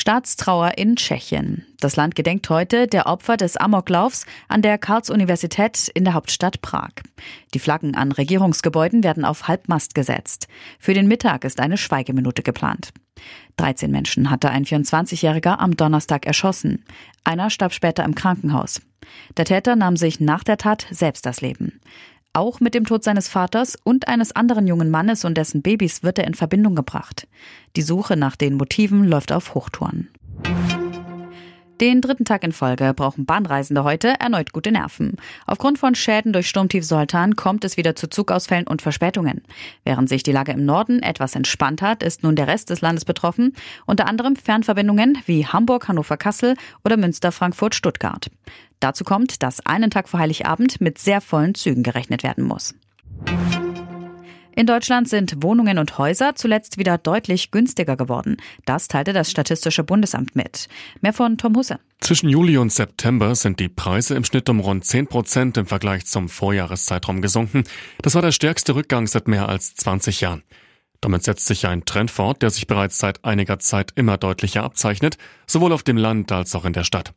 Staatstrauer in Tschechien. Das Land gedenkt heute der Opfer des Amoklaufs an der Karls-Universität in der Hauptstadt Prag. Die Flaggen an Regierungsgebäuden werden auf Halbmast gesetzt. Für den Mittag ist eine Schweigeminute geplant. 13 Menschen hatte ein 24-Jähriger am Donnerstag erschossen. Einer starb später im Krankenhaus. Der Täter nahm sich nach der Tat selbst das Leben. Auch mit dem Tod seines Vaters und eines anderen jungen Mannes und dessen Babys wird er in Verbindung gebracht. Die Suche nach den Motiven läuft auf Hochtouren. Den dritten Tag in Folge brauchen Bahnreisende heute erneut gute Nerven. Aufgrund von Schäden durch Sturmtief Soltan kommt es wieder zu Zugausfällen und Verspätungen. Während sich die Lage im Norden etwas entspannt hat, ist nun der Rest des Landes betroffen, unter anderem Fernverbindungen wie Hamburg, Hannover, Kassel oder Münster, Frankfurt, Stuttgart. Dazu kommt, dass einen Tag vor Heiligabend mit sehr vollen Zügen gerechnet werden muss. In Deutschland sind Wohnungen und Häuser zuletzt wieder deutlich günstiger geworden. Das teilte das Statistische Bundesamt mit. Mehr von Tom Husse. Zwischen Juli und September sind die Preise im Schnitt um rund 10 Prozent im Vergleich zum Vorjahreszeitraum gesunken. Das war der stärkste Rückgang seit mehr als 20 Jahren. Damit setzt sich ein Trend fort, der sich bereits seit einiger Zeit immer deutlicher abzeichnet, sowohl auf dem Land als auch in der Stadt.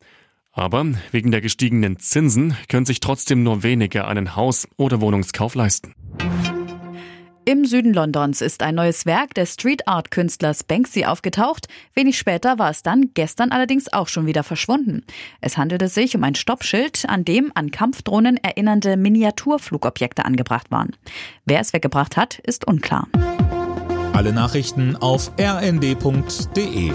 Aber wegen der gestiegenen Zinsen können sich trotzdem nur wenige einen Haus- oder Wohnungskauf leisten. Im Süden Londons ist ein neues Werk des Street Art Künstlers Banksy aufgetaucht. Wenig später war es dann gestern allerdings auch schon wieder verschwunden. Es handelte sich um ein Stoppschild, an dem an Kampfdrohnen erinnernde Miniaturflugobjekte angebracht waren. Wer es weggebracht hat, ist unklar. Alle Nachrichten auf rnd.de